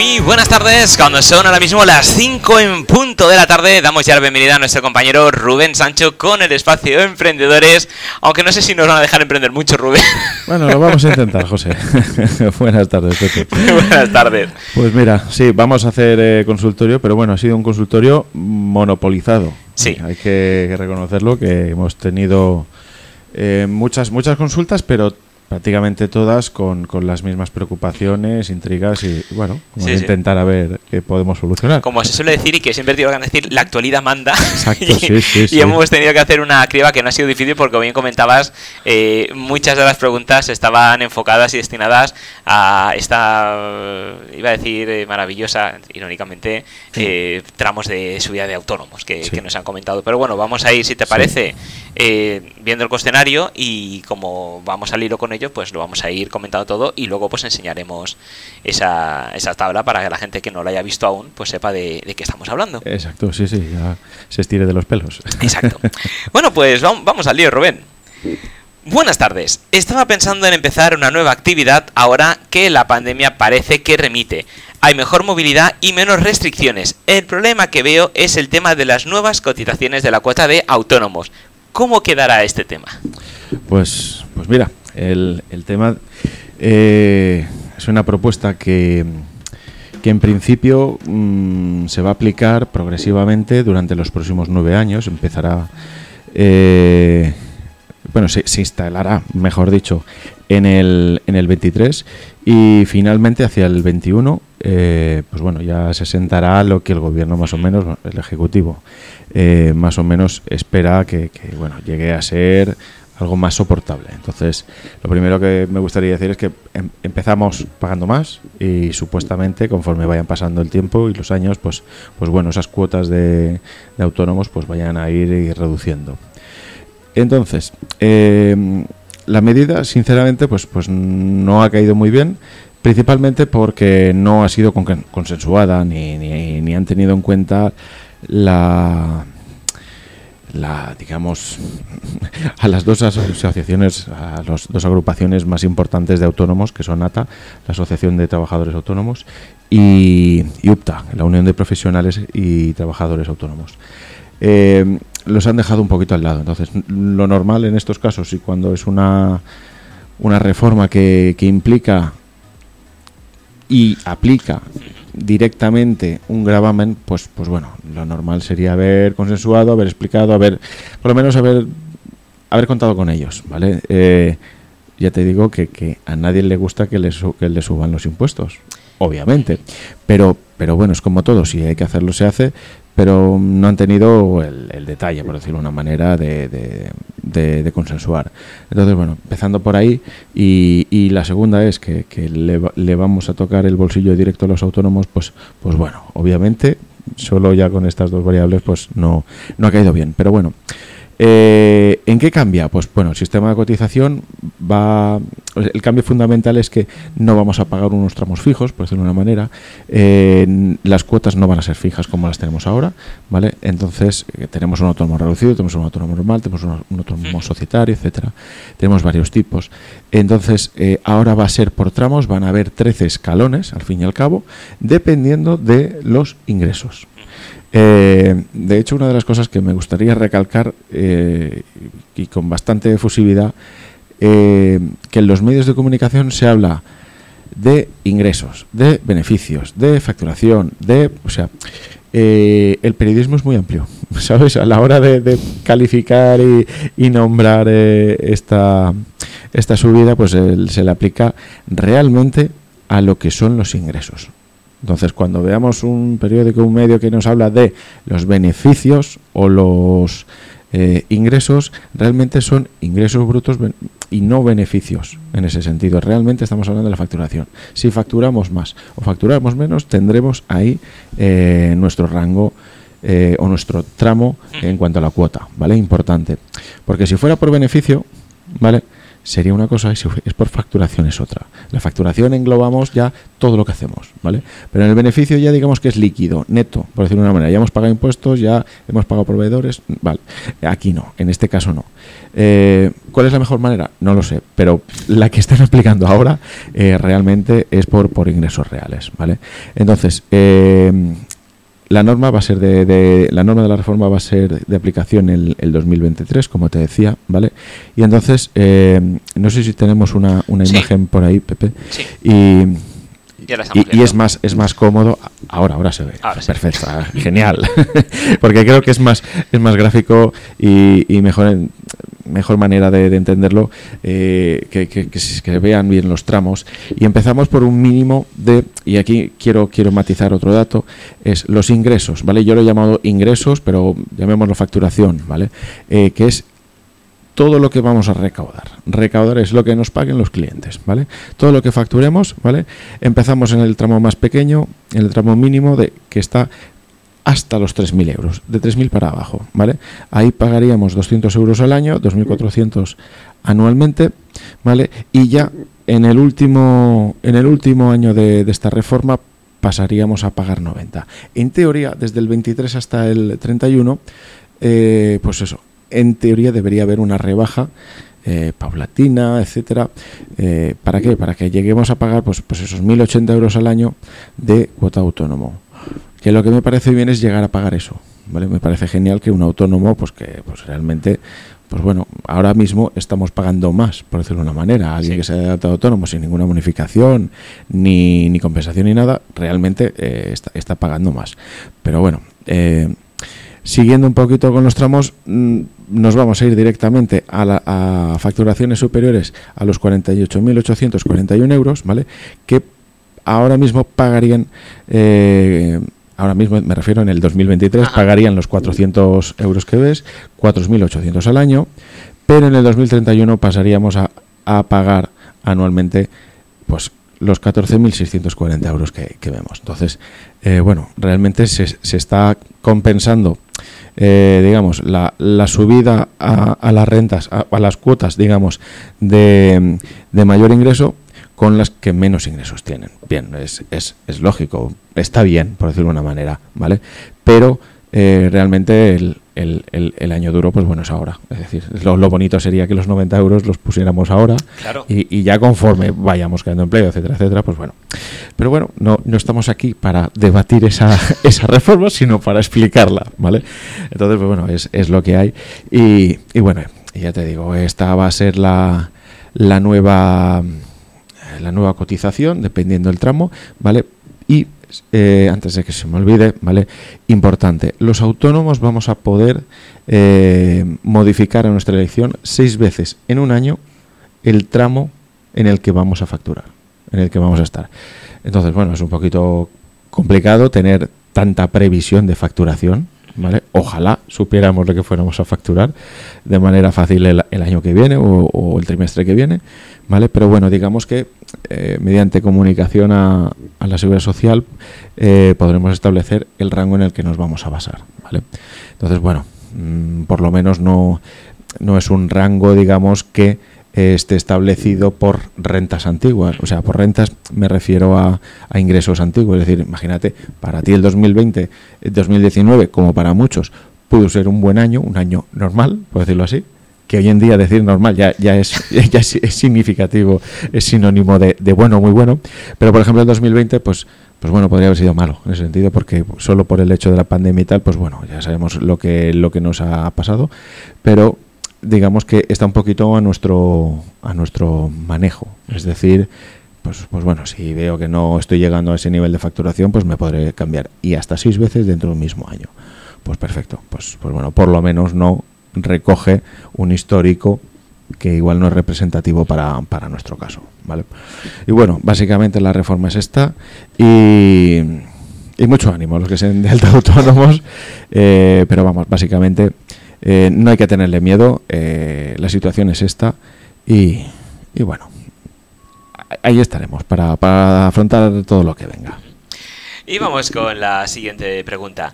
Muy buenas tardes, cuando son ahora mismo las 5 en punto de la tarde, damos ya la bienvenida a nuestro compañero Rubén Sancho con el espacio de Emprendedores, aunque no sé si nos van a dejar emprender mucho, Rubén. Bueno, lo vamos a intentar, José. buenas tardes, Pepe. buenas tardes. Pues mira, sí, vamos a hacer eh, consultorio, pero bueno, ha sido un consultorio monopolizado. Sí. Hay que reconocerlo, que hemos tenido eh, muchas, muchas consultas, pero prácticamente todas con, con, las mismas preocupaciones, intrigas y, bueno, intentar a ver qué podemos solucionar. Como se suele decir y que siempre digo que decir, la actualidad manda. Exacto, y, y hemos tenido que hacer una criba que no ha sido difícil porque, como bien comentabas, eh, muchas de las preguntas estaban enfocadas y destinadas a esta, iba a decir, eh, maravillosa, irónicamente, eh, tramos de subida de autónomos que, que, nos han comentado. Pero bueno, vamos a ir, si te parece, viendo el cuestionario y como vamos al hilo con ello, pues lo vamos a ir comentando todo y luego pues enseñaremos esa, esa tabla para que la gente que no lo haya visto aún pues sepa de, qué estamos hablando. Exacto, sí, sí, ya se estire de los pelos. Exacto. bueno, pues vamos al lío, Rubén. Buenas tardes. Estaba pensando en empezar una nueva actividad ahora que la pandemia parece que remite. Hay mejor movilidad y menos restricciones. El problema que veo es el tema de las nuevas cotizaciones de la cuota de autónomos. ¿Cómo quedará este tema? Pues, pues mira, el, el tema eh, es una propuesta que, que en principio mm, se va a aplicar progresivamente durante los próximos nueve años. Empezará, eh, bueno, se, instalará, mejor dicho, en el, en el 23 y finalmente hacia el 21, eh, pues bueno, ya se sentará lo que el gobierno más o menos, el ejecutivo, más o menos espera que, que bueno llegue a ser algo más soportable. Entonces, lo primero que me gustaría decir es que em, empezamos pagando más y supuestamente conforme vayan pasando el tiempo y los años, pues, pues bueno, esas cuotas de, autónomos pues vayan a ir, reduciendo. Entonces, em, la medida, sinceramente, pues, pues no ha caído muy bien, principalmente porque no ha sido consensuada ni, ni han tenido en cuenta la la digamos a las dos asociaciones a las dos agrupaciones más importantes de autónomos que son ATA la Asociación de Trabajadores Autónomos y, UPTA la Unión de Profesionales y Trabajadores Autónomos. Eh, los han dejado un poquito al lado. Entonces lo normal en estos casos y cuando es una una reforma que, que implica y aplica directamente un gravamen, pues, pues bueno, lo normal sería haber consensuado, haber explicado, haber, por lo menos haber, haber contado con ellos, ¿vale? Eh, ya te digo que, que, a nadie le gusta que le, que le suban los impuestos, obviamente, pero, pero bueno, es como todo, si hay que hacerlo se hace, pero no han tenido el, detalle, por decirlo de una manera, de, de, consensuar. Entonces, bueno, empezando por ahí, y, la segunda es que, le, vamos a tocar el bolsillo directo a los autónomos, pues, pues bueno, obviamente, solo ya con estas dos variables, pues no, no ha caído bien. Pero bueno, eh, ¿En qué cambia? Pues bueno, el sistema de cotización va. El cambio fundamental es que no vamos a pagar unos tramos fijos, por decirlo de una manera. Eh, las cuotas no van a ser fijas como las tenemos ahora, ¿vale? Entonces, eh, tenemos un autónomo reducido, tenemos un autónomo normal, tenemos un, autónomo societario, etcétera. Tenemos varios tipos. Entonces, ahora va a ser por tramos, van a haber 13 escalones, al fin y al cabo, dependiendo de los ingresos. Eh, de hecho, una de las cosas que me gustaría recalcar eh, y con bastante efusividad, eh, que en los medios de comunicación se habla de ingresos, de beneficios, de facturación, de, o sea, el periodismo es muy amplio, ¿sabes? A la hora de, calificar y, nombrar esta, esta subida, pues se le aplica realmente a lo que son los ingresos. Entonces, cuando veamos un periódico, un medio que nos habla de los beneficios o los eh, ingresos, realmente son ingresos brutos y no beneficios en ese sentido. Realmente estamos hablando de la facturación. Si facturamos más o facturamos menos, tendremos ahí eh, nuestro rango eh, o nuestro tramo en cuanto a la cuota, ¿vale? Importante. Porque si fuera por beneficio, ¿vale? Sería una cosa y si es por facturación es otra. La facturación englobamos ya todo lo que hacemos, ¿vale? Pero en el beneficio ya digamos que es líquido, neto, por decirlo de una manera. Ya hemos pagado impuestos, ya hemos pagado proveedores, vale. Aquí no, en este caso no. Eh, ¿Cuál es la mejor manera? No lo sé, pero la que están aplicando ahora eh, realmente es por, por ingresos reales, ¿vale? Entonces, eh, la norma va a ser de, la norma de la reforma va a ser de aplicación el, el 2023, como te decía, ¿vale? Y entonces, eh, no sé si tenemos una, una imagen por ahí, Pepe, Sí. y y, es más es más cómodo ahora ahora se ve. Ahora perfecto ah, genial. Porque creo que es más es más gráfico y, y mejor en- mejor manera de, de entenderlo eh, que, se- vean bien los tramos y empezamos por un mínimo de y aquí quiero quiero matizar otro dato es los ingresos vale yo lo he llamado ingresos pero llamémoslo facturación vale Eh, que es todo lo que vamos a recaudar. Recaudar es lo que nos paguen los clientes, ¿vale? Todo lo que facturemos, ¿vale? Empezamos en el tramo más pequeño, en el tramo mínimo de que está hasta los 3.000 euros, de 3.000 para abajo, ¿vale? Ahí pagaríamos 200 euros al año, 2.400 anualmente, ¿vale? Y ya en el último, en el último año de, esta reforma pasaríamos a pagar 90. En teoría, desde el 23 hasta el 31, eh, pues eso, en teoría debería haber una rebaja eh, paulatina, etcétera. Eh, ¿Para qué? Para que lleguemos a pagar pues, pues esos 1.080 euros al año de cuota autónomo. Que lo que me parece bien es llegar a pagar eso. ¿vale? Me parece genial que un autónomo, pues que pues realmente, pues bueno, ahora mismo estamos pagando más, por decirlo de una manera. Alguien Sí. que se haya adaptado autónomo sin ninguna bonificación, ni, ni compensación ni nada, realmente eh, está, está pagando más. Pero bueno, eh, Siguiendo un poquito con los tramos, mm, nos vamos a ir directamente a, la- a facturaciones superiores a los 48.841 euros, ¿vale? Que ahora mismo pagarían, eh, ahora mismo me refiero en el 2023, Ajá. pagarían los 400 euros que ves, 4.800 al año, pero en el 2031 pasaríamos a, a pagar anualmente, pues los 14.640 euros que, que vemos. Entonces, eh, bueno, realmente se, se está compensando, eh, digamos, la, la subida a, a las rentas, a, a las cuotas, digamos, de, de mayor ingreso con las que menos ingresos tienen. Bien, es, es, es lógico, está bien, por decirlo de una manera, ¿vale? Pero eh, realmente el, el- el- el año duro, pues bueno, es ahora. Es decir, lo, lo bonito sería que los 90 euros los pusiéramos ahora Claro. y, y ya conforme vayamos creando empleo, etcétera, etcétera, pues bueno. Pero bueno, no, no estamos aquí para debatir esa, esa reforma, sino para explicarla, ¿vale? Entonces, pues bueno, es, es lo que hay. Y, y bueno, ya te digo, esta va a ser la, la nueva la nueva cotización, dependiendo del tramo, ¿vale? Y eh, antes de que se me olvide, ¿vale? Importante, los autónomos vamos a poder eh, modificar a nuestra elección seis veces en un año el tramo en el que vamos a facturar, en el que vamos a estar. Entonces, bueno, es un poquito complicado tener tanta previsión de facturación, Ojalá supiéramos lo que fuéramos a facturar de manera fácil el, año que viene o, el trimestre que viene, ¿vale? Pero bueno, digamos que eh, mediante comunicación a, la Seguridad Social eh, podremos establecer el rango en el que nos vamos a basar, ¿vale? Entonces, bueno, mm, por lo menos no, no es un rango, digamos, que esté establecido por rentas antiguas. O sea, por rentas me refiero a, ingresos antiguos. Es decir, imagínate, para ti el 2020, el 2019, como para muchos, pudo ser un buen año, un año normal, por decirlo así. Que hoy en día decir normal ya, es significativo, es sinónimo de, de bueno, muy bueno. Pero por ejemplo el 2020, pues, pues bueno, podría haber sido malo en ese sentido, porque solo por el hecho de la pandemia y tal, pues bueno, ya sabemos lo que, lo que nos ha pasado. Pero digamos que está un poquito a nuestro a nuestro manejo. Es decir pues pues bueno si veo que no estoy llegando a ese nivel de facturación pues me podré cambiar. Y hasta seis veces dentro del mismo año. Pues perfecto. Pues pues bueno por lo menos no recoge un histórico que igual no es representativo para, para nuestro caso vale y bueno básicamente la reforma es esta y y mucho ánimo a los que sean de alta autónomos eh, pero vamos básicamente eh, no hay que tenerle miedo, eh, la situación es esta y, y bueno, ahí estaremos para, para afrontar todo lo que venga. Y vamos con la siguiente pregunta.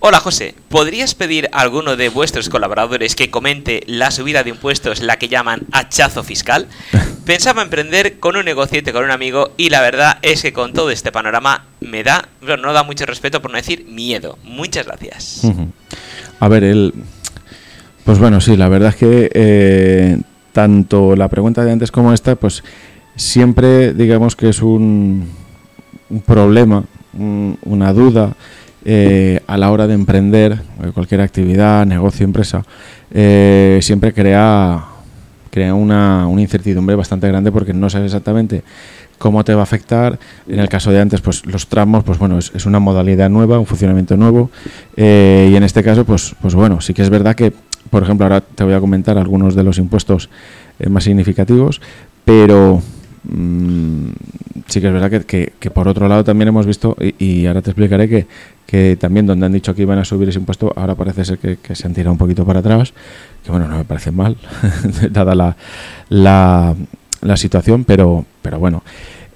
Hola José, ¿podrías pedir a alguno de vuestros colaboradores que comente la subida de impuestos, la que llaman hachazo fiscal? Pensaba emprender con un negociete con un amigo y la verdad es que con todo este panorama me da, no da mucho respeto por no decir miedo. Muchas gracias. A ver, el... Pues bueno, sí, la verdad es que eh, tanto la pregunta de antes como esta, pues siempre digamos que es un, problema, una duda eh, a la hora de emprender cualquier actividad, negocio, empresa, eh, siempre crea, crea una, incertidumbre bastante grande porque no sabes exactamente cómo te va a afectar. En el caso de antes, pues los tramos, pues bueno, es, una modalidad nueva, un funcionamiento nuevo. Eh, y en este caso, pues, pues bueno, sí que es verdad que, por ejemplo, ahora te voy a comentar algunos de los impuestos eh, más significativos, pero mm, sí que es verdad que, que, por otro lado también hemos visto, y, ahora te explicaré que, que también donde han dicho que iban a subir ese impuesto, ahora parece ser que, se han tirado un poquito para atrás, que bueno, no me parece mal, dada la, la, la situación, pero, pero bueno.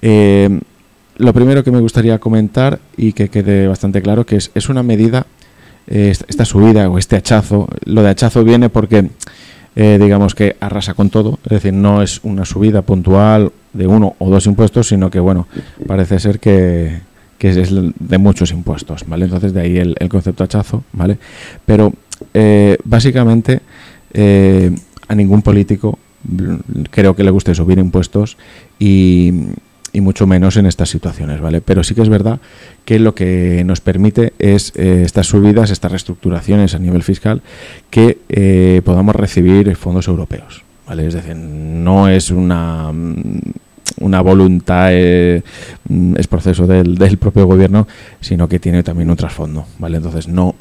Eh, lo primero que me gustaría comentar y que quede bastante claro que es, es una medida, eh, esta subida o este hachazo, lo de hachazo viene porque eh, digamos que arrasa con todo, es decir, no es una subida puntual de uno o dos impuestos, sino que bueno, parece ser que, que es de muchos impuestos, ¿vale? Entonces de ahí el, el concepto hachazo, ¿vale? Pero básicamente a ningún político creo que le guste subir impuestos y, mucho menos en estas situaciones, ¿vale? Pero sí que es verdad que lo que nos permite es eh, estas subidas, estas reestructuraciones a nivel fiscal, que eh, podamos recibir fondos europeos, ¿vale? Es decir, no es una una voluntad eh, es proceso del, del propio gobierno, sino que tiene también un trasfondo, ¿vale? Entonces no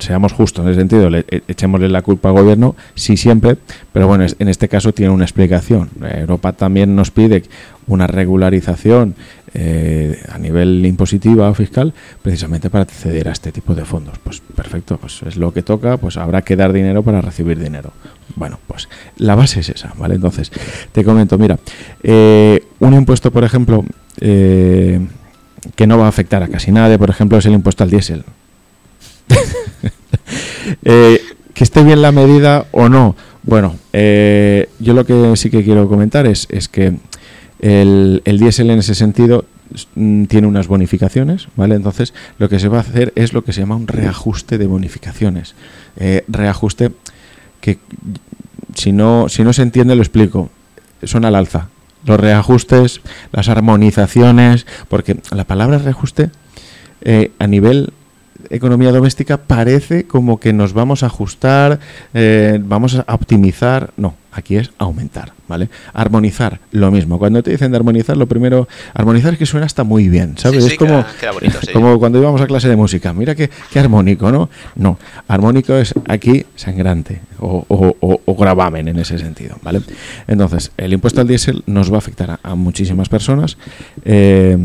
seamos justos en ese sentido, le, e, echémosle la culpa al gobierno, sí siempre, pero bueno, en este caso tiene una explicación. Europa también nos pide una regularización eh, a nivel impositiva o fiscal precisamente para acceder a este tipo de fondos. Pues perfecto, pues es lo que toca, pues habrá que dar dinero para recibir dinero. Bueno, pues la base es esa, ¿vale? Entonces, te comento, mira, eh, un impuesto, por ejemplo, eh, que no va a afectar a casi nadie, por ejemplo, es el impuesto al diésel. Eh, que esté bien la medida o no. Bueno, eh, yo lo que sí que quiero comentar es, es que el, el diésel en ese sentido mm, tiene unas bonificaciones, ¿vale? Entonces, lo que se va a hacer es lo que se llama un reajuste de bonificaciones. Eh, reajuste que, si no, si no se entiende, lo explico. Son al alza. Los reajustes, las armonizaciones, porque la palabra reajuste a nivel economía doméstica parece como que nos vamos a ajustar, eh, vamos a optimizar. No, aquí es aumentar, ¿vale? Armonizar, lo mismo. Cuando te dicen de armonizar, lo primero, armonizar es que suena hasta muy bien, ¿sabes? es como, como cuando íbamos a clase de música. Mira qué, armónico, ¿no? No, armónico es aquí sangrante o, o, gravamen en ese sentido, ¿vale? Entonces, el impuesto al diésel nos va a afectar a, muchísimas personas. Eh,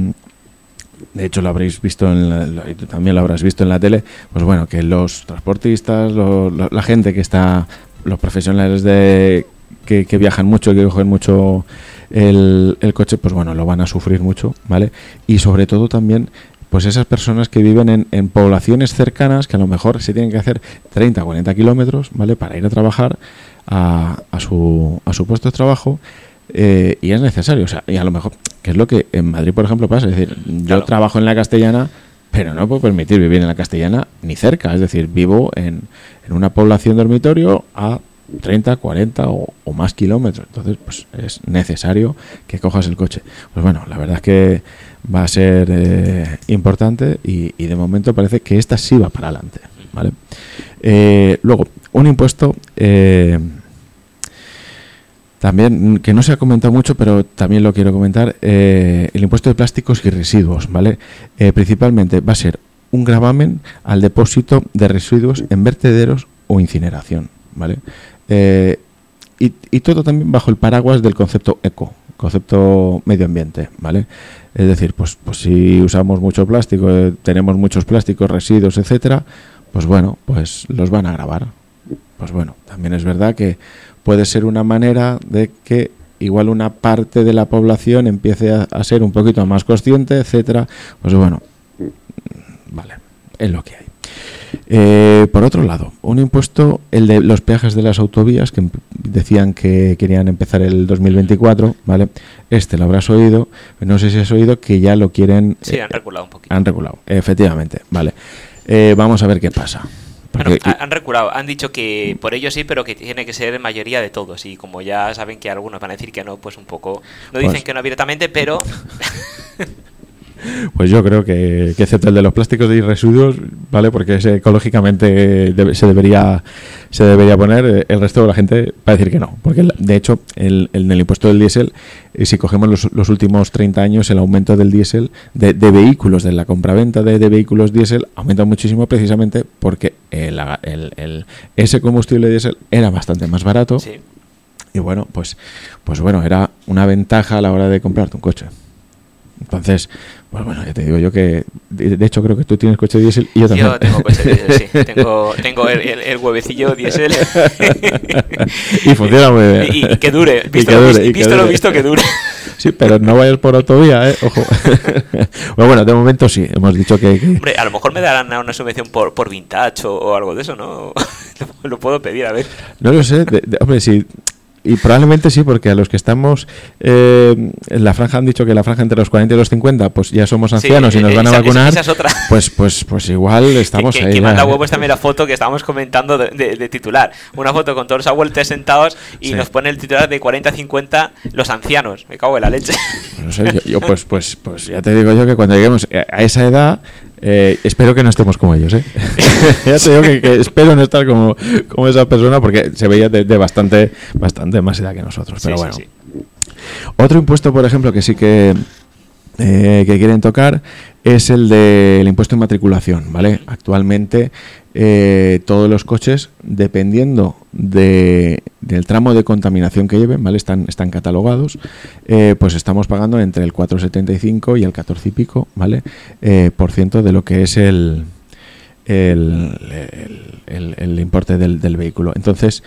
de hecho lo habréis visto en la, también lo habrás visto en la tele, pues bueno, que los transportistas, la gente que está, los profesionales de que, viajan mucho, que cogen mucho el, coche, pues bueno, lo van a sufrir mucho, ¿vale? Y sobre todo también pues esas personas que viven en, en, poblaciones cercanas que a lo mejor se tienen que hacer 30 o 40 kilómetros, ¿vale? Para ir a trabajar a, a, su, a su puesto de trabajo eh, y es necesario. O sea, y a lo mejor, que es lo que en Madrid, por ejemplo, pasa. Es decir, yo trabajo en la castellana, pero no puedo permitir vivir en la castellana ni cerca. Es decir, vivo en, en una población dormitorio a 30, 40 o, más kilómetros. Entonces, pues es necesario que cojas el coche. Pues bueno, la verdad es que va a ser eh, importante y, de momento parece que esta sí va para adelante. ¿vale? Eh, luego, un impuesto también, que no se ha comentado mucho, pero también lo quiero comentar, eh, el impuesto de plásticos y residuos, ¿vale? Eh, principalmente va a ser un gravamen al depósito de residuos en vertederos o incineración, ¿vale? Eh, y, y, todo también bajo el paraguas del concepto eco, concepto medio ambiente, ¿vale? Es decir, pues, pues si usamos mucho plástico, tenemos muchos plásticos, residuos, etcétera, pues bueno, pues los van a grabar. Pues bueno, también es verdad que puede ser una manera de que igual una parte de la población empiece a, ser un poquito más consciente, etcétera. Pues bueno, vale, es lo que hay. Eh, por otro lado, un impuesto, el de los peajes de las autovías, que decían que querían empezar el 2024, ¿vale? Este lo habrás oído, no sé si has oído que ya lo quieren... Sí, han regulado un poquito. Han regulado, efectivamente, ¿vale? Eh, vamos a ver qué pasa Bueno, han reculado, han dicho que por ello sí, pero que tiene que ser mayoría de todos. Y como ya saben que algunos van a decir que no, pues un poco. No dicen pues que no abiertamente, pero. Pues yo creo que, que, excepto el de los plásticos y residuos, ¿vale? Porque ese ecológicamente se debería se debería poner, eh, el resto de la gente va a decir que no. Porque de hecho, el, en el impuesto del diésel, eh, si cogemos los, los, últimos 30 años, el aumento del diésel, de, de vehículos, de la compraventa de, de vehículos diésel, aumenta muchísimo precisamente porque el, el, ese combustible diésel era bastante más barato. Y bueno, pues, pues bueno, era una ventaja a la hora de comprarte un coche. Entonces, bueno, ya te digo yo que, de, hecho creo que tú tienes coche diésel y yo también. Yo tengo coche diésel, sí. Tengo, tengo el, el, huevecillo diésel. y funciona muy bien. Y, que dure, visto, que dure, lo, visto, lo visto que dure. Sí, pero no vayas por autovía, ¿eh? Ojo. bueno, bueno, de momento sí, hemos dicho que, Hombre, a lo mejor me darán una subvención por, por vintage o, algo de eso, ¿no? lo puedo pedir, a ver. No lo sé, hombre, si y probablemente sí, porque a los que estamos eh, en la franja han dicho que la franja entre los 40 y los 50, pues ya somos ancianos y nos van a vacunar. Pues, pues, pues igual estamos que, ahí. Que manda huevos también la foto que estábamos comentando de, titular. Una foto con todos los abuelos sentados y nos pone el titular de 40 a 50 los ancianos. Me cago en la leche. No sé, yo, pues, pues, pues ya te digo yo que cuando lleguemos a esa edad eh, espero que no estemos como ellos, ¿eh? ya te digo que, espero no estar como, como esa persona porque se veía de, bastante, bastante más edad que nosotros. Pero bueno. Otro impuesto, por ejemplo, que sí que, eh, que quieren tocar es el del impuesto de matriculación, ¿vale? Actualmente eh, todos los coches, dependiendo de, del tramo de contaminación que lleven, ¿vale? Están, están catalogados, eh, pues estamos pagando entre el 4,75 y el 14 y pico, ¿vale? Por ciento de lo que es el, el, el, importe del, del, vehículo. Entonces,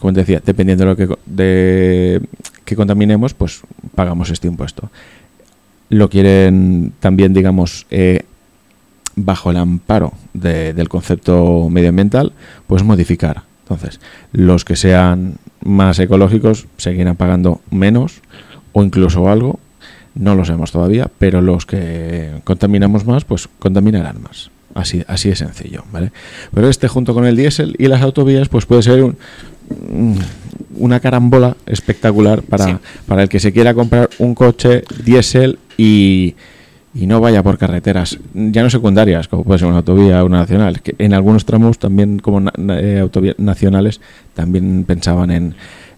como te decía, dependiendo de lo que, de, que contaminemos, pues pagamos este impuesto lo quieren también, digamos, eh, bajo el amparo del concepto medioambiental, pues modificar. Entonces, los que sean más ecológicos seguirán pagando menos o incluso algo, no lo sabemos todavía, pero los que contaminamos más, pues contaminarán más. Así, así de sencillo, ¿vale? Pero este junto con el diésel y las autovías, pues puede ser un, una carambola espectacular para, para el que se quiera comprar un coche diésel y, y no vaya por carreteras, ya no secundarias, como puede ser una autovía o una nacional, que en algunos tramos también como eh, autovías nacionales también pensaban en,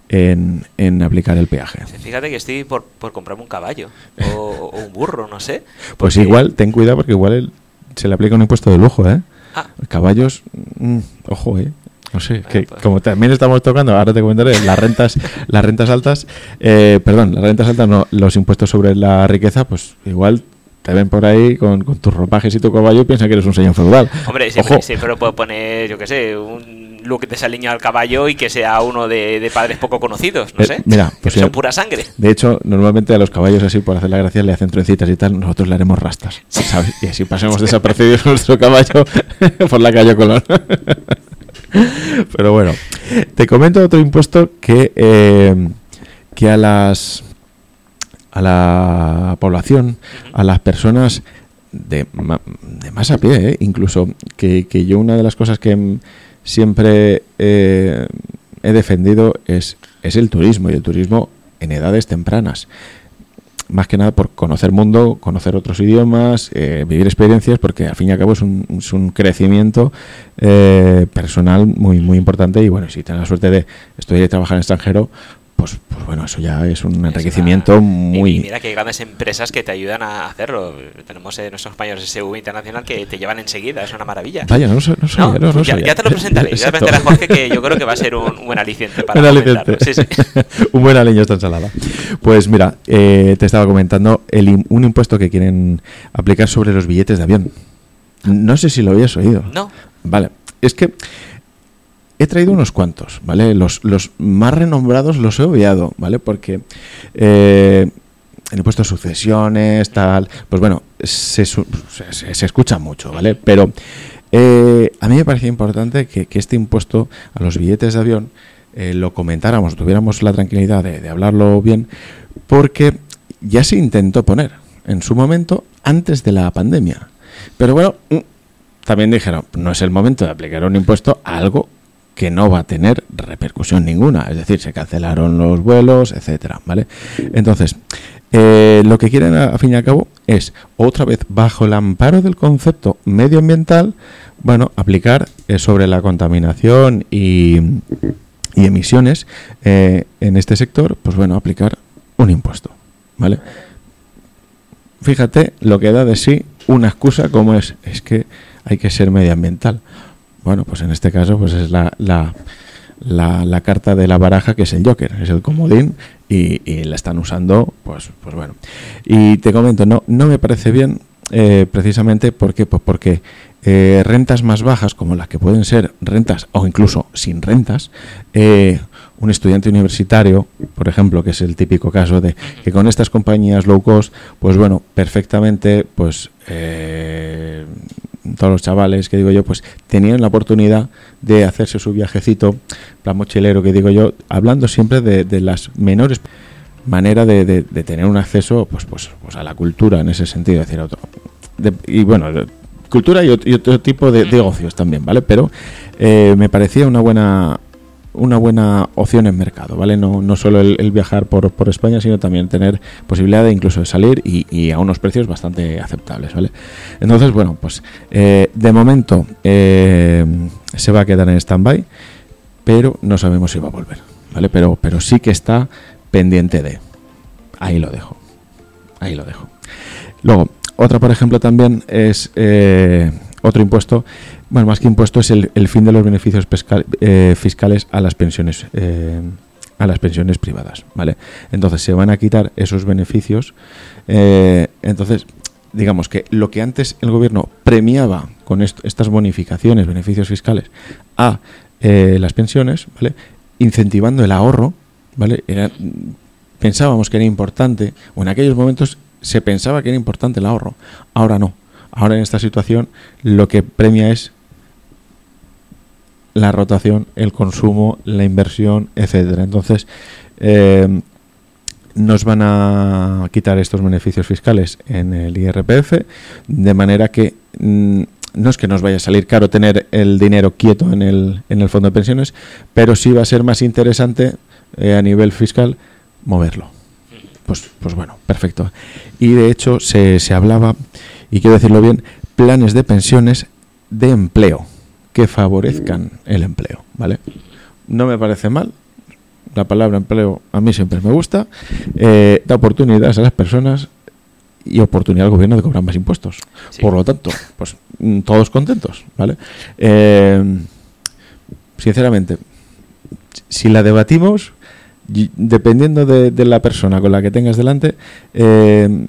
en, en, aplicar el peaje. Fíjate que estoy por, por comprarme un caballo o, un burro, no sé. Pues igual, ten cuidado porque igual se le aplica un impuesto de lujo, ¿eh? Ah. Caballos, mm, ojo, ¿eh? No sé, que pues. como también estamos tocando, ahora te comentaré las rentas, las rentas altas, eh, perdón, las rentas altas no, los impuestos sobre la riqueza, pues igual te ven por ahí con, tus ropajes y tu caballo y piensan que eres un señor feudal. Hombre, siempre, lo puedo poner, yo qué sé, un look de esa línea al caballo y que sea uno de, padres poco conocidos, no eh, sé. Mira, pues son pura sangre. De hecho, normalmente a los caballos así, por hacer la gracia, le hacen trencitas y tal, nosotros le haremos rastas, ¿sabes? Y así pasemos desapercibidos nuestro caballo por la calle Colón. Pero bueno, te comento otro impuesto que, eh, que a las a la población, a las personas de, de más a pie, eh, incluso que, que, yo una de las cosas que siempre eh, he defendido es, es el turismo y el turismo en edades tempranas más que nada por conocer mundo, conocer otros idiomas, eh, vivir experiencias, porque al fin y al cabo es un, es un crecimiento eh, personal muy muy importante. Y bueno, si tienes la suerte de estudiar y trabajar en extranjero, pues, pues, bueno, eso ya es un enriquecimiento muy... Y mira que hay grandes empresas que te ayudan a hacerlo. Tenemos eh, nuestros compañeros de SV Internacional que te llevan enseguida, es una maravilla. Vaya, no, sé, no, no, ya, ya, te lo presentaré, ya te Jorge que yo creo que va a ser un, buen aliciente para un aliciente. Sí, sí. un buen aliño esta ensalada. Pues mira, eh, te estaba comentando el, un impuesto que quieren aplicar sobre los billetes de avión. No sé si lo habías oído. No. Vale, es que he traído unos cuantos, ¿vale? Los, más renombrados los he obviado, ¿vale? Porque eh, en el puesto sucesiones, tal, pues bueno, se, escucha mucho, ¿vale? Pero eh, a mí me parecía importante que, este impuesto a los billetes de avión eh, lo comentáramos, tuviéramos la tranquilidad de, de hablarlo bien, porque ya se intentó poner en su momento antes de la pandemia. Pero bueno, también dijeron, no es el momento de aplicar un impuesto a algo que no va a tener repercusión ninguna, es decir, se cancelaron los vuelos, etcétera, ¿vale? Entonces, eh, lo que quieren, a, fin y al cabo, es otra vez bajo el amparo del concepto medioambiental, bueno, aplicar eh, sobre la contaminación y, emisiones eh, en este sector, pues bueno, aplicar un impuesto, ¿vale? Fíjate lo que da de sí una excusa como es, es que hay que ser medioambiental. Bueno, pues en este caso, pues es la, la, la, carta de la baraja que es el Joker, es el comodín y, la están usando, pues, pues bueno. Y te comento, no, no me parece bien eh, precisamente porque, pues porque eh, rentas más bajas, como las que pueden ser rentas o incluso sin rentas, eh, un estudiante universitario, por ejemplo, que es el típico caso de que con estas compañías low cost, pues bueno, perfectamente, pues todos los chavales que digo yo, pues tenían la oportunidad de hacerse su viajecito, plan mochilero que digo yo, hablando siempre de, las menores maneras de, tener un acceso pues, pues, pues a la cultura en ese sentido, decir, otro, y bueno, cultura y otro, tipo de, negocios también, ¿vale? Pero eh, me parecía una buena una buena opción en mercado, ¿vale? No, no solo el, viajar por, por, España, sino también tener posibilidad de incluso de salir y, a unos precios bastante aceptables, ¿vale? Entonces, bueno, pues eh, de momento eh, se va a quedar en stand-by, pero no sabemos si va a volver, ¿vale? Pero, pero sí que está pendiente de. Ahí lo dejo. Ahí lo dejo. Luego, otra, por ejemplo, también es eh, otro impuesto bueno, más que impuesto es el, fin de los beneficios eh, fiscales a las pensiones eh, a las pensiones privadas, ¿vale? Entonces se van a quitar esos beneficios. Eh, entonces, digamos que lo que antes el gobierno premiaba con estas bonificaciones, beneficios fiscales a las pensiones, ¿vale? Incentivando el ahorro, ¿vale? pensábamos que era importante, o en aquellos momentos se pensaba que era importante el ahorro. Ahora no. Ahora en esta situación lo que premia es la rotación, el consumo, la inversión, etcétera. Entonces, eh, nos van a quitar estos beneficios fiscales en el IRPF, de manera que mm, no es que nos vaya a salir caro tener el dinero quieto en el, en el fondo de pensiones, pero sí va a ser más interesante eh, a nivel fiscal moverlo. Pues, pues bueno, perfecto. Y de hecho se, se hablaba, y quiero decirlo bien, planes de pensiones de empleo que favorezcan el empleo, ¿vale? No me parece mal. La palabra empleo a mí siempre me gusta. Eh, da oportunidades a las personas y oportunidad al gobierno de cobrar más impuestos. Por lo tanto, pues mm, todos contentos, ¿vale? Eh, sinceramente, si la debatimos, dependiendo de, la persona con la que tengas delante, eh,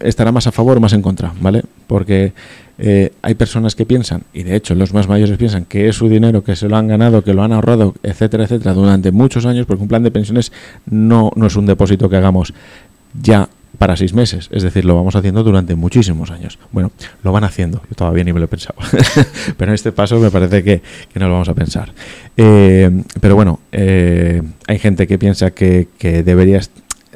estará más a favor o más en contra, ¿vale? Porque eh, hay personas que piensan, y de hecho los más mayores piensan que es su dinero, que se lo han ganado, que lo han ahorrado, etcétera, etcétera, durante muchos años, porque un plan de pensiones no, no es un depósito que hagamos ya para seis meses, es decir, lo vamos haciendo durante muchísimos años. Bueno, lo van haciendo, yo todavía ni me lo he pensado, pero en este paso me parece que, no lo vamos a pensar. Eh, pero bueno, eh, hay gente que piensa que, que deberías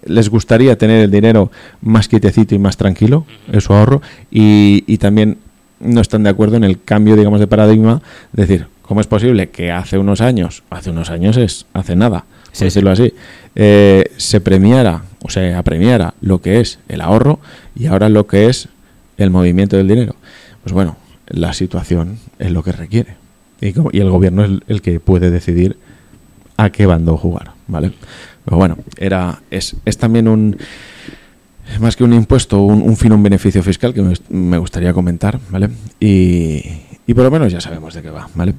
les gustaría tener el dinero más quietecito y más tranquilo, su ahorro, y, y también no están de acuerdo en el cambio, digamos, de paradigma, es decir, ¿cómo es posible que hace unos años, hace unos años es hace nada, por decirlo así, eh, se premiara, o sea, premiara lo que es el ahorro y ahora lo que es el movimiento del dinero? Pues bueno, la situación es lo que requiere. Y, y el gobierno es el, que puede decidir a qué bando jugar, ¿vale? Pero bueno, era, es, es también un más que un impuesto, un, fin, un beneficio fiscal que me, gustaría comentar, ¿vale? Y, y, por lo menos ya sabemos de qué va, ¿vale?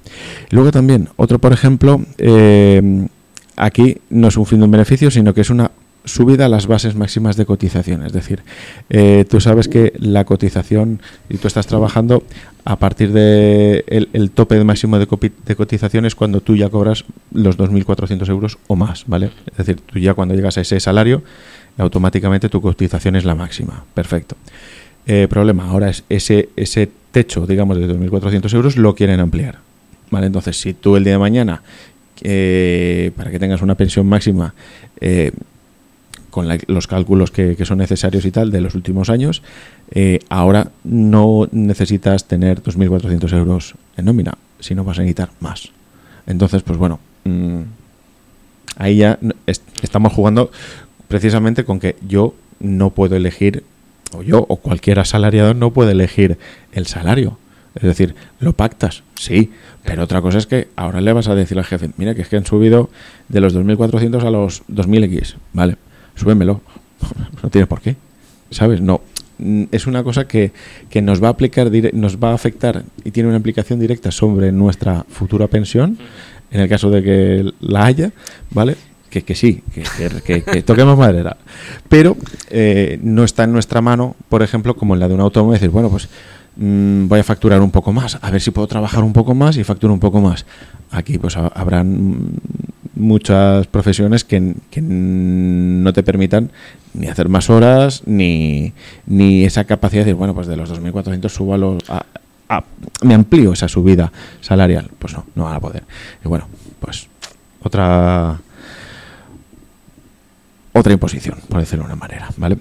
Luego también, otro por ejemplo, eh, aquí no es un fin de un beneficio, sino que es una subida a las bases máximas de cotización. Es decir, eh, tú sabes que la cotización, y tú estás trabajando a partir de el, tope máximo de, de, cotización es cuando tú ya cobras los 2.400 euros o más, ¿vale? Es decir, tú ya cuando llegas a ese salario automáticamente tu cotización es la máxima. Perfecto. Eh, problema, ahora es ese, ese techo, digamos, de 2.400 euros lo quieren ampliar. ¿Vale? Entonces, si tú el día de mañana, eh, para que tengas una pensión máxima, con los cálculos que, son necesarios y tal de los últimos años, eh, ahora no necesitas tener 2.400 euros en nómina, sino vas a necesitar más. Entonces, pues bueno, mm, ahí ya estamos jugando precisamente con que yo no puedo elegir, o yo o cualquier asalariado no puede elegir el salario. Es decir, lo pactas, sí, pero otra cosa es que ahora le vas a decir al jefe, mira que es que han subido de los 2.400 a los 2.000X, vale, súbemelo. no tienes por qué, ¿sabes? No, es una cosa que, que, nos va a aplicar nos va a afectar y tiene una implicación directa sobre nuestra futura pensión en el caso de que la haya vale que, que sí que, que, toquemos madera pero eh, no está en nuestra mano por ejemplo como en la de un autónomo decir bueno pues Mm, voy a facturar un poco más, a ver si puedo trabajar un poco más y facturo un poco más. Aquí pues habrán muchas profesiones que, no te permitan ni hacer más horas ni, ni esa capacidad de decir, bueno, pues de los 2.400 subo a los... A, me amplío esa subida salarial. Pues no, no van a poder. Y bueno, pues otra otra imposición, por decirlo de una manera, ¿vale?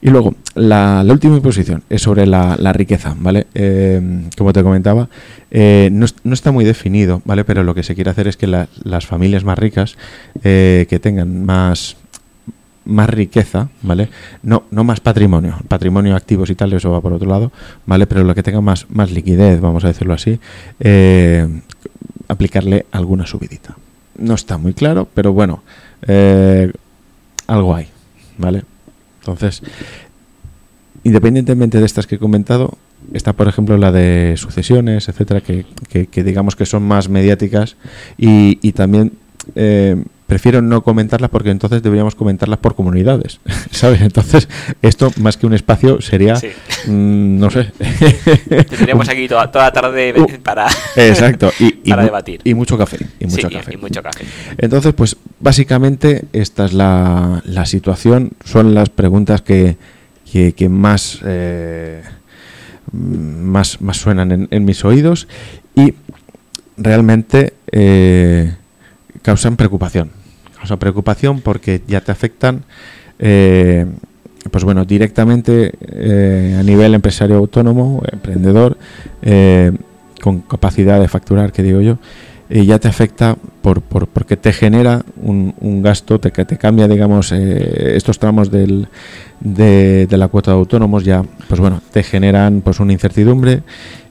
Y luego, la, última imposición es sobre la, riqueza, ¿vale? Eh, como te comentaba, eh, no, está muy definido, ¿vale? Pero lo que se quiere hacer es que las familias más ricas, eh, que tengan más, más riqueza, ¿vale? No, no más patrimonio, patrimonio activos y tal, eso va por otro lado, ¿vale? Pero lo que tenga más, más liquidez, vamos a decirlo así, aplicarle alguna subidita. No está muy claro, pero bueno, algo hay, ¿vale? Entonces, independientemente de estas que he comentado, está por ejemplo la de sucesiones, etcétera, que, que, digamos que son más mediáticas y, y también eh, prefiero no comentarlas porque entonces deberíamos comentarlas por comunidades, ¿sabes? Entonces, esto más que un espacio sería, mm, no sé. Tendríamos aquí toda, toda la tarde uh, para, exacto, y, para debatir. Y mucho café. Y mucho, café. Entonces, pues básicamente esta es la, la situación, son las preguntas que, que, más, eh, más, más suenan en, mis oídos y realmente... Eh, causan preocupación. Causan preocupación porque ya te afectan, eh, pues bueno, directamente eh, a nivel empresario autónomo, emprendedor, eh, con capacidad de facturar, que digo yo, y ya te afecta por, por, porque te genera un, un gasto, te, te cambia, digamos, estos tramos del, de, de, la cuota de autónomos, ya, pues bueno, te generan pues una incertidumbre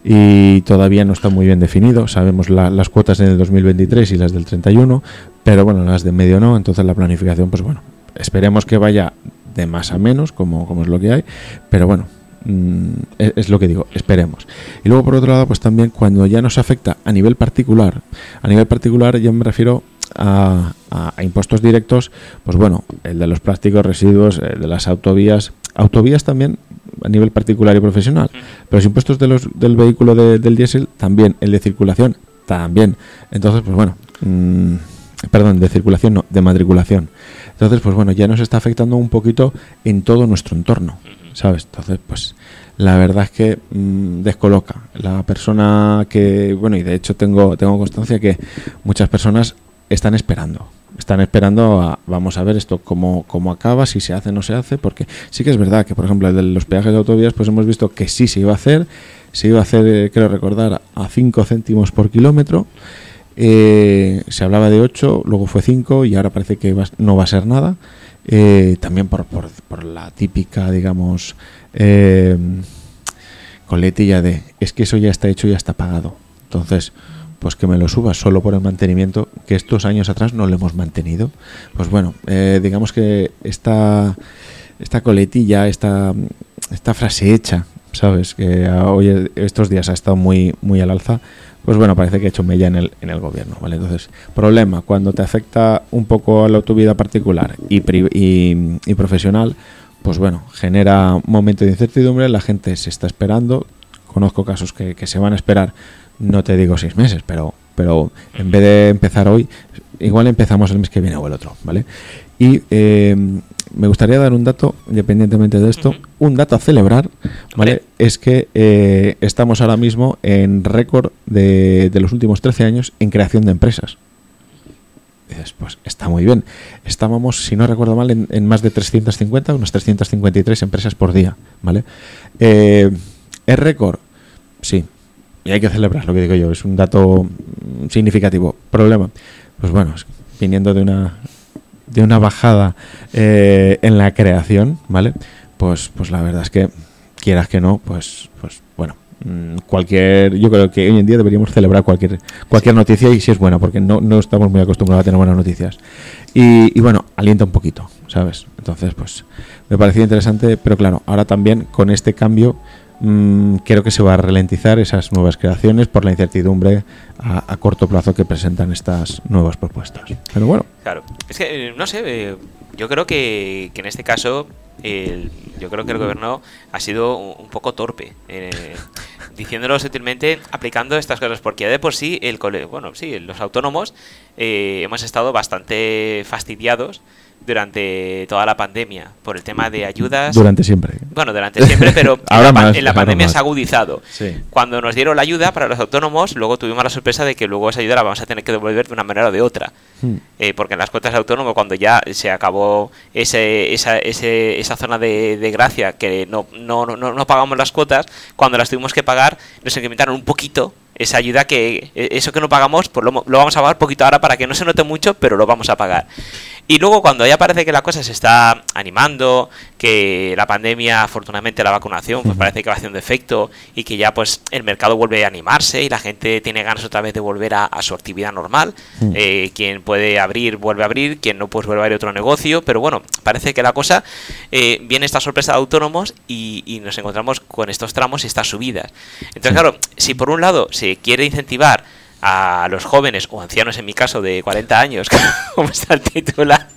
y todavía no está muy bien definido. Sabemos las cuotas en el 2023 y las del 31, pero bueno, las de medio no. Entonces la planificación, pues bueno, esperemos que vaya de más a menos, como, como es lo que hay, pero bueno, mm, es, lo que digo, esperemos. Y luego por otro lado, pues también cuando ya nos afecta a nivel particular, a nivel particular yo me refiero a, a, impuestos directos, pues bueno, el de los plásticos, residuos, el de las autovías, autovías también a nivel particular y profesional. Pero los impuestos de los, del vehículo del diésel también, el de circulación también. Entonces, pues bueno, mm, perdón, de circulación no, de matriculación. Entonces, pues bueno, ya nos está afectando un poquito en todo nuestro entorno, ¿sabes? Entonces, pues la verdad es que mm, descoloca. La persona que, bueno, y de hecho tengo, tengo constancia que muchas personas están esperando están esperando a, vamos a ver esto cómo, cómo acaba, si se hace o no se hace, porque sí que es verdad que, por ejemplo, el de los peajes de autovías, pues hemos visto que sí se iba a hacer, se iba a hacer, eh, creo recordar, a 5 céntimos por kilómetro, eh, se hablaba de 8, luego fue 5 y ahora parece que no va a ser nada, eh, también por, por, por, la típica, digamos, coletilla de, es que eso ya está hecho, ya está pagado. Entonces, pues que me lo suba solo por el mantenimiento que estos años atrás no lo hemos mantenido. Pues bueno, eh, digamos que esta, esta coletilla, esta, esta frase hecha, ¿sabes? Que hoy estos días ha estado muy, muy al alza, pues bueno, parece que ha hecho mella en el, en el gobierno, ¿vale? Entonces, problema, cuando te afecta un poco a la tu vida particular y, y, y profesional, pues bueno, genera un momento de incertidumbre, la gente se está esperando, conozco casos que, que se van a esperar no te digo seis meses, pero, pero en vez de empezar hoy, igual empezamos el mes que viene o el otro, ¿vale? Y eh, me gustaría dar un dato, independientemente de esto, un dato a celebrar, ¿vale? Es que eh, estamos ahora mismo en récord de, de, los últimos 13 años en creación de empresas. Es dices, pues está muy bien. Estábamos, si no recuerdo mal, en, más de 350, unos 353 empresas por día, ¿vale? Eh, ¿Es récord? Sí. Y hay que celebrar, lo que digo yo. Es un dato mm, significativo. Problema. Pues bueno, viniendo de una de una bajada eh, en la creación, ¿vale? Pues, pues la verdad es que quieras que no, pues, pues bueno, mm, cualquier yo creo que hoy en día deberíamos celebrar cualquier cualquier noticia y si es buena porque no, no estamos muy acostumbrados a tener buenas noticias. Y, y, bueno alienta un poquito sabes entonces pues me parecía interesante pero claro ahora también con este cambio Mm, creo que se va a ralentizar esas nuevas creaciones por la incertidumbre a, corto plazo que presentan estas nuevas propuestas. Pero bueno. Claro, es que, eh, no sé, eh, yo creo que, en este caso, yo creo que el gobierno ha sido un, poco torpe. Eh, diciéndolo sutilmente, aplicando estas cosas, porque ya de por sí, el bueno, sí, los autónomos hemos estado bastante fastidiados durante toda la pandemia por el tema de ayudas. Durante siempre. Bueno, durante siempre, pero en, la, pandemia se ha agudizado. Cuando nos dieron la ayuda para los autónomos, luego tuvimos la sorpresa de que luego esa ayuda la vamos a tener que devolver de una manera o de otra. Hmm. Eh, porque en las cuotas de autónomo, cuando ya se acabó ese, esa, ese, esa zona de, de, gracia que no, no, no, no pagamos las cuotas, cuando las tuvimos que pagar, nos incrementaron un poquito esa ayuda que e, eso que no pagamos, pues lo, lo, vamos a pagar poquito ahora para que no se note mucho, pero lo vamos a pagar. Y luego cuando ya parece que la cosa se está animando, que la pandemia, afortunadamente la vacunación, pues parece que va haciendo efecto y que ya pues el mercado vuelve a animarse y la gente tiene ganas otra vez de volver a, su actividad normal. Eh, quien puede abrir, vuelve a abrir, quien no, pues vuelve a abrir otro negocio. Pero bueno, parece que la cosa eh, viene esta sorpresa de autónomos y, y, nos encontramos con estos tramos y estas subidas. Entonces, claro, si por un lado se quiere incentivar a los jóvenes o ancianos en mi caso de 40 años, como está el titular,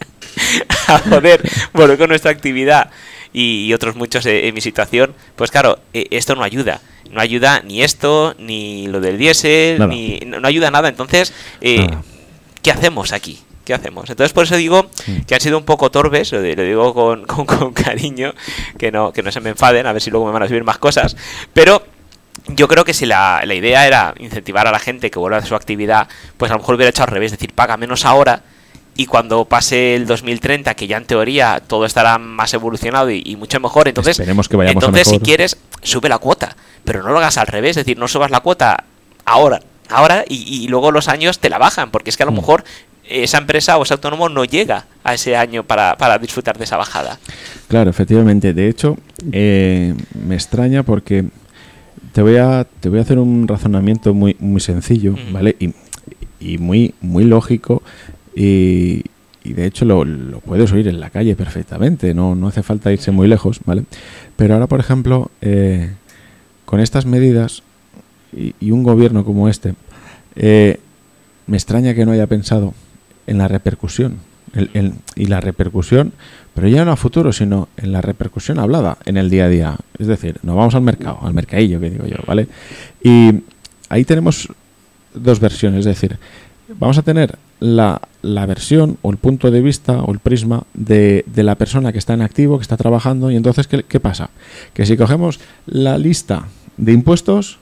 a poder volver con nuestra actividad y, otros muchos en, mi situación, pues claro, e, esto no ayuda. No ayuda ni esto, ni lo del diésel, ni no, ayuda nada. Entonces, eh, ¿qué hacemos aquí? ¿Qué hacemos? Entonces, por eso digo mm. que han sido un poco torpes, lo, digo con, con, con, cariño, que no, que no se me enfaden, a ver si luego me van a subir más cosas. Pero yo creo que si la, la, idea era incentivar a la gente que vuelva a su actividad, pues a lo mejor hubiera hecho al revés, es decir, paga menos ahora y cuando pase el 2030, que ya en teoría todo estará más evolucionado y, mucho mejor, entonces, entonces si quieres, sube la cuota, pero no lo hagas al revés, es decir, no subas la cuota ahora, ahora y, luego los años te la bajan, porque es que a lo mm. mejor esa empresa o ese autónomo no llega a ese año para, para disfrutar de esa bajada. Claro, efectivamente. De hecho, eh, me extraña porque te voy a, te voy a hacer un razonamiento muy, muy sencillo, ¿vale? Y, y, muy, muy lógico. Y, y de hecho lo, lo, puedes oír en la calle perfectamente, no, no hace falta irse muy lejos, ¿vale? Pero ahora, por ejemplo, eh, con estas medidas y, y, un gobierno como este, eh, me extraña que no haya pensado en la repercusión. El, y la repercusión pero ya no a futuro, sino en la repercusión hablada en el día a día. Es decir, nos vamos al mercado, al mercadillo, que digo yo, ¿vale? Y ahí tenemos dos versiones, es decir, vamos a tener la, la versión o el punto de vista o el prisma de, de, la persona que está en activo, que está trabajando, y entonces, ¿qué, ¿qué pasa? Que si cogemos la lista de impuestos,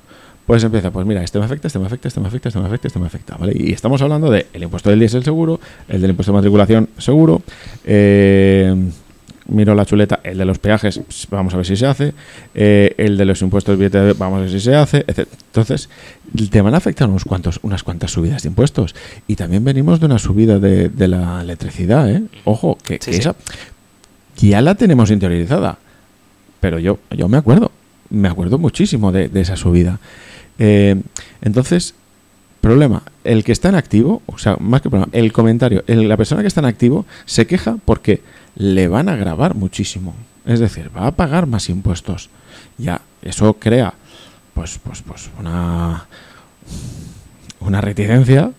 pues empieza, pues mira, este me afecta, este me afecta, este me afecta, este me afecta, este me afecta, ¿vale? Y estamos hablando del el impuesto del diésel seguro, el del impuesto de matriculación seguro, eh, miro la chuleta, el de los peajes, vamos a ver si se hace, eh, el de los impuestos de vamos a ver si se hace, etc. Entonces, te van a afectar unos cuantos, unas cuantas subidas de impuestos. Y también venimos de una subida de, la electricidad, ¿eh? Ojo, que, esa ya la tenemos interiorizada. Pero yo, yo me acuerdo, me acuerdo muchísimo de esa subida. Eh, entonces, problema, el que está en activo, o sea, más que problema, el comentario, la persona que está en activo se queja porque le van a grabar muchísimo. Es decir, va a pagar más impuestos. Ya, eso crea pues, pues, pues una, una reticencia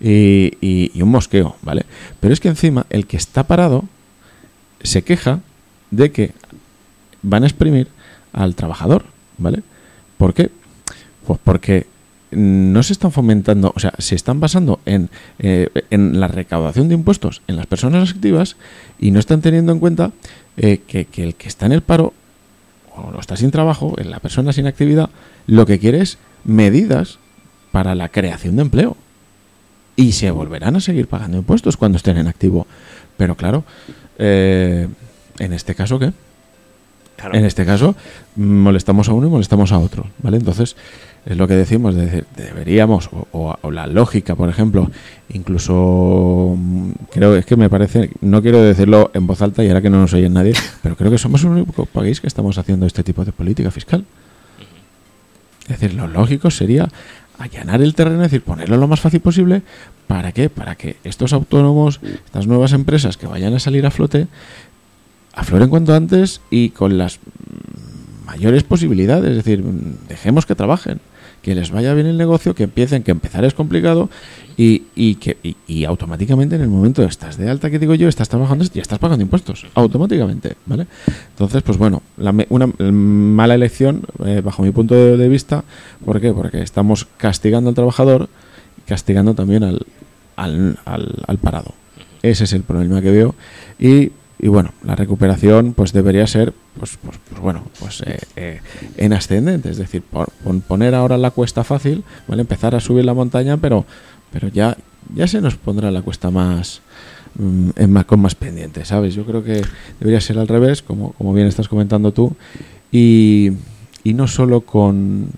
y, y, un mosqueo, ¿vale? Pero es que encima el que está parado se queja de que van a exprimir al trabajador, ¿vale? ¿Por qué? Pues porque no se están fomentando, o sea, se están basando en, eh, en la recaudación de impuestos en las personas activas y no están teniendo en cuenta eh, que, el que está en el paro o está sin trabajo, en la persona sin actividad, lo que quiere es medidas para la creación de empleo. y se volverán a seguir pagando impuestos cuando estén en activo. Pero claro, eh, en este caso, ¿qué? En este caso, molestamos a uno y molestamos a otro, ¿vale? Entonces, es lo que decimos, deberíamos, o, la lógica, por ejemplo, incluso, mm, creo, es que me parece, no quiero decirlo en voz alta y ahora que no nos oye nadie, pero creo que somos el único país que estamos haciendo este tipo de política fiscal. Es decir, lo lógico sería allanar el terreno, es decir, ponerlo lo más fácil posible. ¿Para qué? Para que estos autónomos, estas nuevas empresas que vayan a salir a flote, afloren cuanto antes y con las mayores posibilidades. Es decir, dejemos que trabajen, que les vaya bien el negocio, que empiecen, que empezar es complicado y, y que y, automáticamente en el momento estás de alta que digo yo, estás trabajando y estás pagando impuestos, automáticamente, ¿vale? Entonces, pues bueno, una mala elección, eh, bajo mi punto de, vista, ¿por qué? Porque estamos castigando al trabajador, castigando también al, al, al parado. Ese es el problema que veo y y bueno, la recuperación pues debería ser pues, pues, pues bueno, pues eh, eh, en ascendente, es decir, poner ahora la cuesta fácil, ¿vale? empezar a subir la montaña, pero pero ya ya se nos pondrá la cuesta más mm, más, con más pendiente, ¿sabes? Yo creo que debería ser al revés, como, como bien estás comentando tú, y, y no solo con,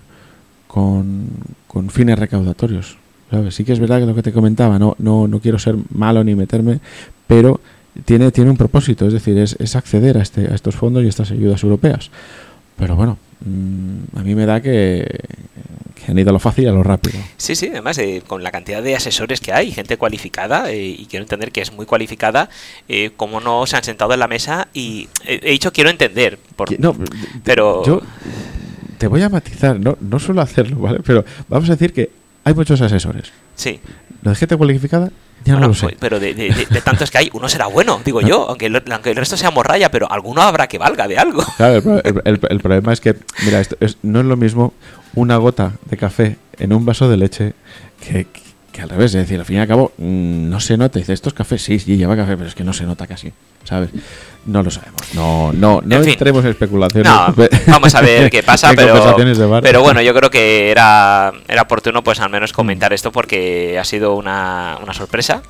con, con fines recaudatorios, ¿sabes? Sí que es verdad que lo que te comentaba, no, no, no quiero ser malo ni meterme, pero tiene, tiene un propósito, es decir, es, es acceder a, este, a estos fondos y estas ayudas europeas. Pero bueno, mm, a mí me da que, han ido a lo fácil y a lo rápido. Sí, sí, además eh, con la cantidad de asesores que hay, gente cualificada, eh, y quiero entender que es muy cualificada, eh, cómo no se han sentado en la mesa y he dicho quiero entender. no, pero yo te voy a matizar, no, no suelo hacerlo, ¿vale? Pero vamos a decir que hay muchos asesores. Sí. La gente cualificada ya no lo sé. Pero de, de, tantos que hay, uno será bueno, digo yo, aunque, aunque el resto sea morralla, pero alguno habrá que valga de algo. Claro, el, problema es que, mira, esto no es lo mismo una gota de café en un vaso de leche que, que al revés, es decir, al fin y al cabo mm, no se nota. Dice, esto es café, sí, sí, lleva café, pero es que no se nota casi, ¿sabes? No lo sabemos. No, no, no entremos en especulaciones. vamos a ver qué pasa, pero, pero bueno, yo creo que era, era oportuno pues al menos comentar esto porque ha sido una, una sorpresa.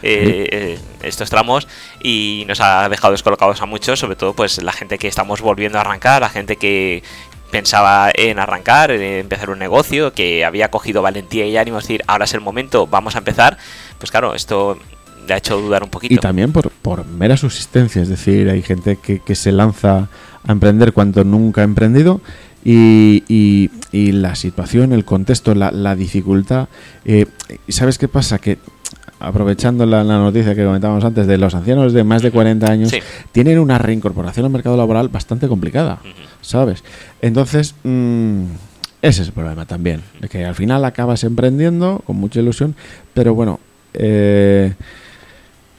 Eh, eh, estos tramos y nos ha dejado descolocados a muchos, sobre todo pues la gente que estamos volviendo a arrancar, la gente que, pensaba en arrancar, en empezar un negocio, que había cogido valentía y ánimo, decir, ahora es el momento, vamos a empezar, pues claro, esto le ha hecho dudar un poquito. Y también por, por mera subsistencia, es decir, hay gente que, que se lanza a emprender cuando nunca ha emprendido. Y, y, la situación, el contexto, la, la dificultad. Eh, ¿Sabes qué pasa? Que aprovechando la, noticia que comentábamos antes de los ancianos de más de 40 años, tienen una reincorporación al mercado laboral bastante complicada, ¿sabes? Entonces, mm, ese es el problema también, de que al final acabas emprendiendo con mucha ilusión, pero bueno, eh,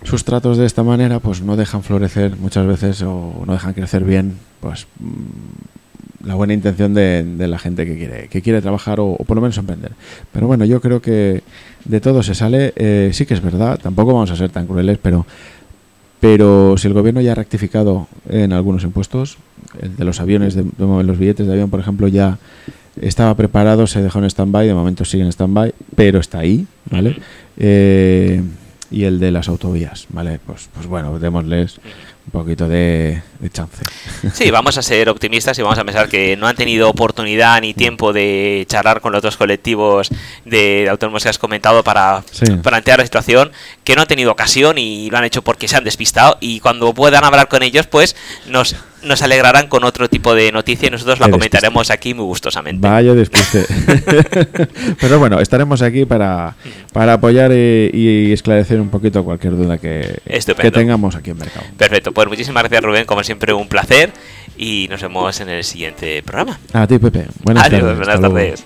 sus tratos de esta manera pues no dejan florecer muchas veces o no dejan crecer bien, pues... Mm, la buena intención de, la gente que quiere, que quiere trabajar o, por lo menos emprender. Pero bueno, yo creo que de todo se sale. Eh, sí que es verdad, tampoco vamos a ser tan crueles, pero, pero si el gobierno ya ha rectificado en algunos impuestos, el de los aviones, de, los billetes de avión, por ejemplo, ya estaba preparado, se dejó en stand-by, de momento sigue en stand-by, pero está ahí, ¿vale? Eh, y el de las autovías, ¿vale? Pues, pues bueno, démosles un poquito de, chance. Sí, vamos a ser optimistas y vamos a pensar que no han tenido oportunidad ni tiempo de charlar con los otros colectivos de, autónomos que has comentado para plantear la situación, que no han tenido ocasión y lo han hecho porque se han despistado y cuando puedan hablar con ellos, pues nos nos alegrarán con otro tipo de noticia y nosotros la comentaremos aquí muy gustosamente. Vaya despiste. Pero bueno, estaremos aquí para, para apoyar y, esclarecer un poquito cualquier duda que, que tengamos aquí en Mercado. Perfecto, pues muchísimas gracias Rubén, como siempre un placer y nos vemos en el siguiente programa. A ti Pepe, buenas tardes. Buenas tardes.